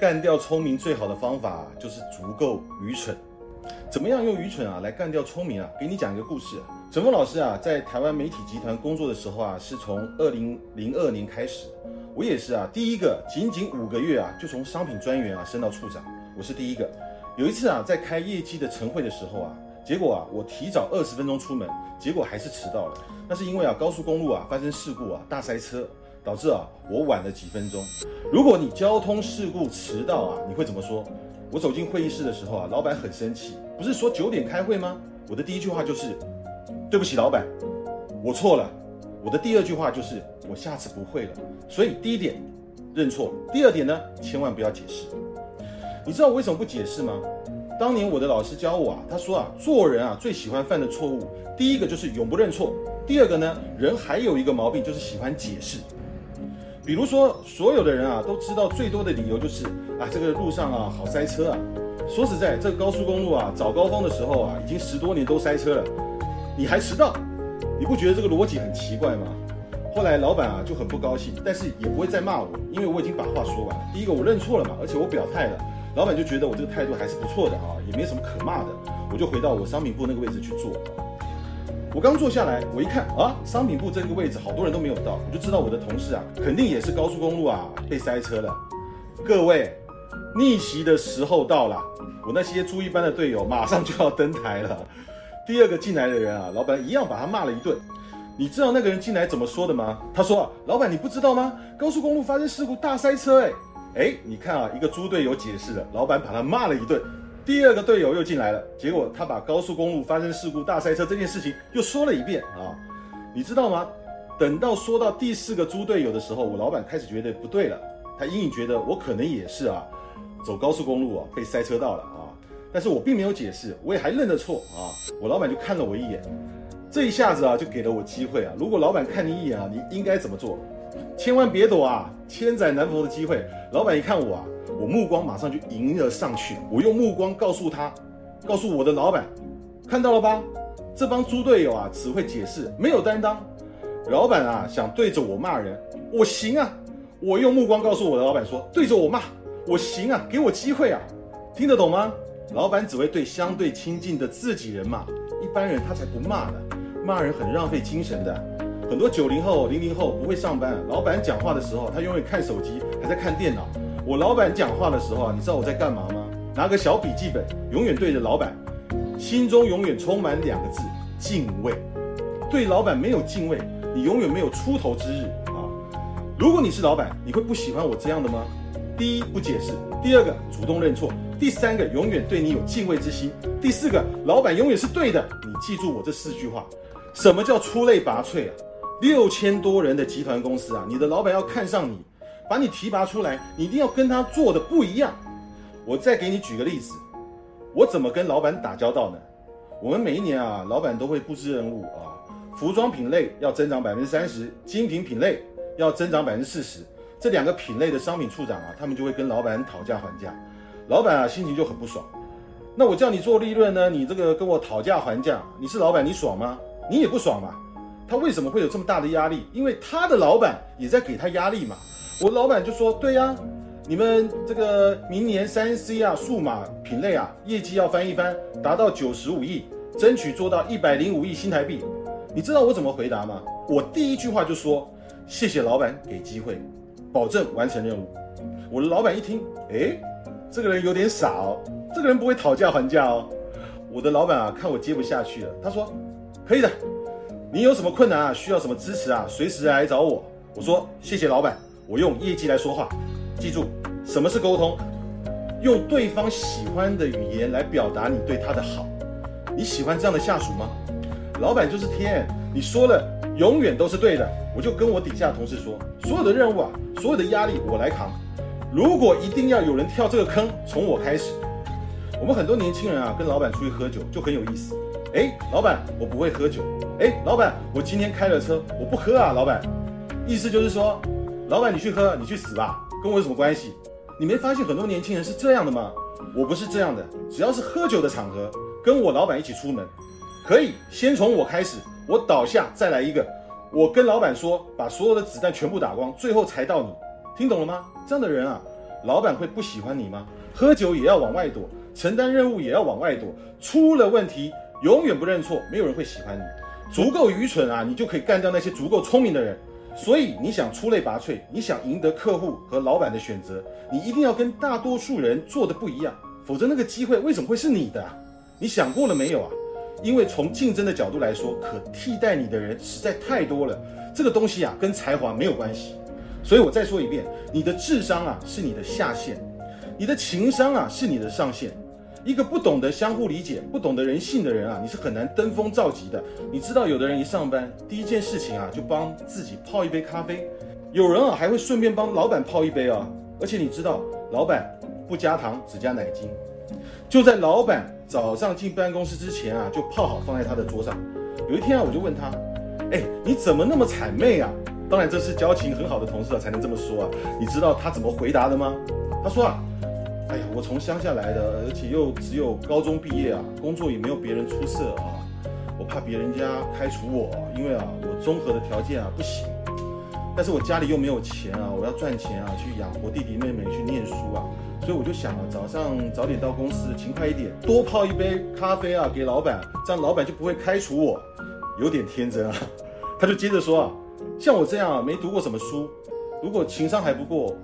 干掉聪明最好的方法就是足够愚蠢。怎么样用愚蠢啊来干掉聪明啊？给你讲一个故事。陈峰老师啊，在台湾媒体集团工作的时候啊，是从二零零二年开始。我也是啊，第一个仅仅五个月啊，就从商品专员啊升到处长。我是第一个。有一次啊，在开业绩的晨会的时候啊，结果啊，我提早二十分钟出门，结果还是迟到了。那是因为啊，高速公路啊发生事故啊，大塞车。导致啊，我晚了几分钟。如果你交通事故迟到啊，你会怎么说？我走进会议室的时候啊，老板很生气，不是说九点开会吗？我的第一句话就是，对不起，老板，我错了。我的第二句话就是，我下次不会了。所以第一点，认错；第二点呢，千万不要解释。你知道我为什么不解释吗？当年我的老师教我啊，他说啊，做人啊最喜欢犯的错误，第一个就是永不认错，第二个呢，人还有一个毛病就是喜欢解释。比如说，所有的人啊都知道最多的理由就是啊，这个路上啊好塞车啊。说实在，这个高速公路啊早高峰的时候啊，已经十多年都塞车了，你还迟到，你不觉得这个逻辑很奇怪吗？后来老板啊就很不高兴，但是也不会再骂我，因为我已经把话说完了。第一个我认错了嘛，而且我表态了，老板就觉得我这个态度还是不错的啊，也没什么可骂的，我就回到我商品部那个位置去做。我刚坐下来，我一看啊，商品部这个位置好多人都没有到，我就知道我的同事啊，肯定也是高速公路啊被塞车了。各位，逆袭的时候到了，我那些猪一般的队友马上就要登台了。第二个进来的人啊，老板一样把他骂了一顿。你知道那个人进来怎么说的吗？他说，老板你不知道吗？高速公路发生事故大塞车，哎哎，你看啊，一个猪队友解释了，老板把他骂了一顿。第二个队友又进来了，结果他把高速公路发生事故大塞车这件事情又说了一遍啊，你知道吗？等到说到第四个猪队友的时候，我老板开始觉得不对了，他隐隐觉得我可能也是啊，走高速公路啊被塞车到了啊，但是我并没有解释，我也还认得错啊，我老板就看了我一眼，这一下子啊就给了我机会啊，如果老板看你一眼啊，你应该怎么做？千万别躲啊，千载难逢的机会，老板一看我啊。我目光马上就迎了上去，我用目光告诉他，告诉我的老板，看到了吧？这帮猪队友啊，只会解释，没有担当。老板啊，想对着我骂人，我行啊！我用目光告诉我的老板说，对着我骂，我行啊！给我机会啊！听得懂吗？老板只会对相对亲近的自己人骂，一般人他才不骂呢。骂人很浪费精神的。很多九零后、零零后不会上班，老板讲话的时候，他永远看手机，还在看电脑。我老板讲话的时候啊，你知道我在干嘛吗？拿个小笔记本，永远对着老板，心中永远充满两个字：敬畏。对老板没有敬畏，你永远没有出头之日啊！如果你是老板，你会不喜欢我这样的吗？第一，不解释；第二个，主动认错；第三个，永远对你有敬畏之心；第四个，老板永远是对的。你记住我这四句话：什么叫出类拔萃啊？六千多人的集团公司啊，你的老板要看上你。把你提拔出来，你一定要跟他做的不一样。我再给你举个例子，我怎么跟老板打交道呢？我们每一年啊，老板都会布置任务啊，服装品类要增长百分之三十，精品品类要增长百分之四十。这两个品类的商品处长啊，他们就会跟老板讨价还价。老板啊，心情就很不爽。那我叫你做利润呢，你这个跟我讨价还价，你是老板，你爽吗？你也不爽嘛。他为什么会有这么大的压力？因为他的老板也在给他压力嘛。我老板就说：“对呀，你们这个明年三 C 啊，数码品类啊，业绩要翻一番，达到九十五亿，争取做到一百零五亿新台币。你知道我怎么回答吗？我第一句话就说：谢谢老板给机会，保证完成任务。我的老板一听，哎，这个人有点傻哦，这个人不会讨价还价哦。我的老板啊，看我接不下去了，他说：可以的，你有什么困难啊，需要什么支持啊，随时来找我。我说：谢谢老板。”我用业绩来说话，记住什么是沟通，用对方喜欢的语言来表达你对他的好。你喜欢这样的下属吗？老板就是天，你说了永远都是对的。我就跟我底下的同事说，所有的任务啊，所有的压力我来扛。如果一定要有人跳这个坑，从我开始。我们很多年轻人啊，跟老板出去喝酒就很有意思。哎，老板，我不会喝酒。哎，老板，我今天开了车，我不喝啊。老板，意思就是说。老板，你去喝，你去死吧，跟我有什么关系？你没发现很多年轻人是这样的吗？我不是这样的，只要是喝酒的场合，跟我老板一起出门，可以先从我开始，我倒下再来一个，我跟老板说，把所有的子弹全部打光，最后才到你，听懂了吗？这样的人啊，老板会不喜欢你吗？喝酒也要往外躲，承担任务也要往外躲，出了问题永远不认错，没有人会喜欢你。足够愚蠢啊，你就可以干掉那些足够聪明的人。所以你想出类拔萃，你想赢得客户和老板的选择，你一定要跟大多数人做的不一样，否则那个机会为什么会是你的？你想过了没有啊？因为从竞争的角度来说，可替代你的人实在太多了。这个东西啊，跟才华没有关系。所以我再说一遍，你的智商啊是你的下限，你的情商啊是你的上限。一个不懂得相互理解、不懂得人性的人啊，你是很难登峰造极的。你知道，有的人一上班第一件事情啊，就帮自己泡一杯咖啡，有人啊还会顺便帮老板泡一杯啊。而且你知道，老板不加糖，只加奶精。就在老板早上进办公室之前啊，就泡好放在他的桌上。有一天啊，我就问他，哎，你怎么那么谄媚啊？当然这是交情很好的同事啊才能这么说啊。你知道他怎么回答的吗？他说啊，哎呀，我从乡下来的，而且又只有高中毕业啊，工作也没有别人出色啊。我怕别人家开除我，因为啊，我综合的条件啊不行。但是我家里又没有钱啊，我要赚钱啊，去养活弟弟妹妹去念书啊。所以我就想啊，早上早点到公司，勤快一点，多泡一杯咖啡啊，给老板，这样老板就不会开除我。有点天真啊，他就接着说啊，像我这样啊，没读过什么书，如果情商还不过，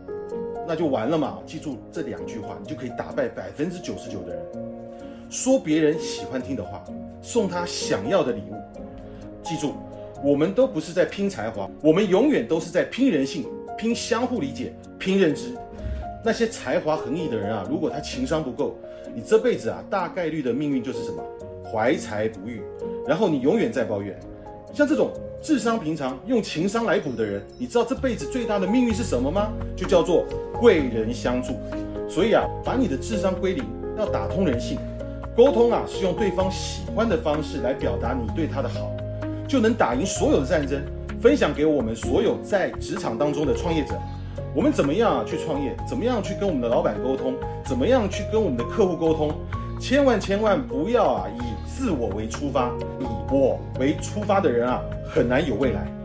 那就完了嘛。记住这两句话，你就可以打败百分之九十九的人。说别人喜欢听的话，送他想要的礼物。记住，我们都不是在拼才华，我们永远都是在拼人性、拼相互理解、拼认知。那些才华横溢的人啊，如果他情商不够，你这辈子啊，大概率的命运就是什么？怀才不遇，然后你永远在抱怨。像这种智商平常用情商来补的人，你知道这辈子最大的命运是什么吗？就叫做贵人相助。所以啊，把你的智商归零，要打通人性，沟通啊，是用对方喜欢的方式来表达你对他的好，就能打赢所有的战争。分享给我们所有在职场当中的创业者。我们怎么样啊去创业？怎么样去跟我们的老板沟通？怎么样去跟我们的客户沟通？千万千万不要啊以自我为出发，我为出发的人啊很难有未来。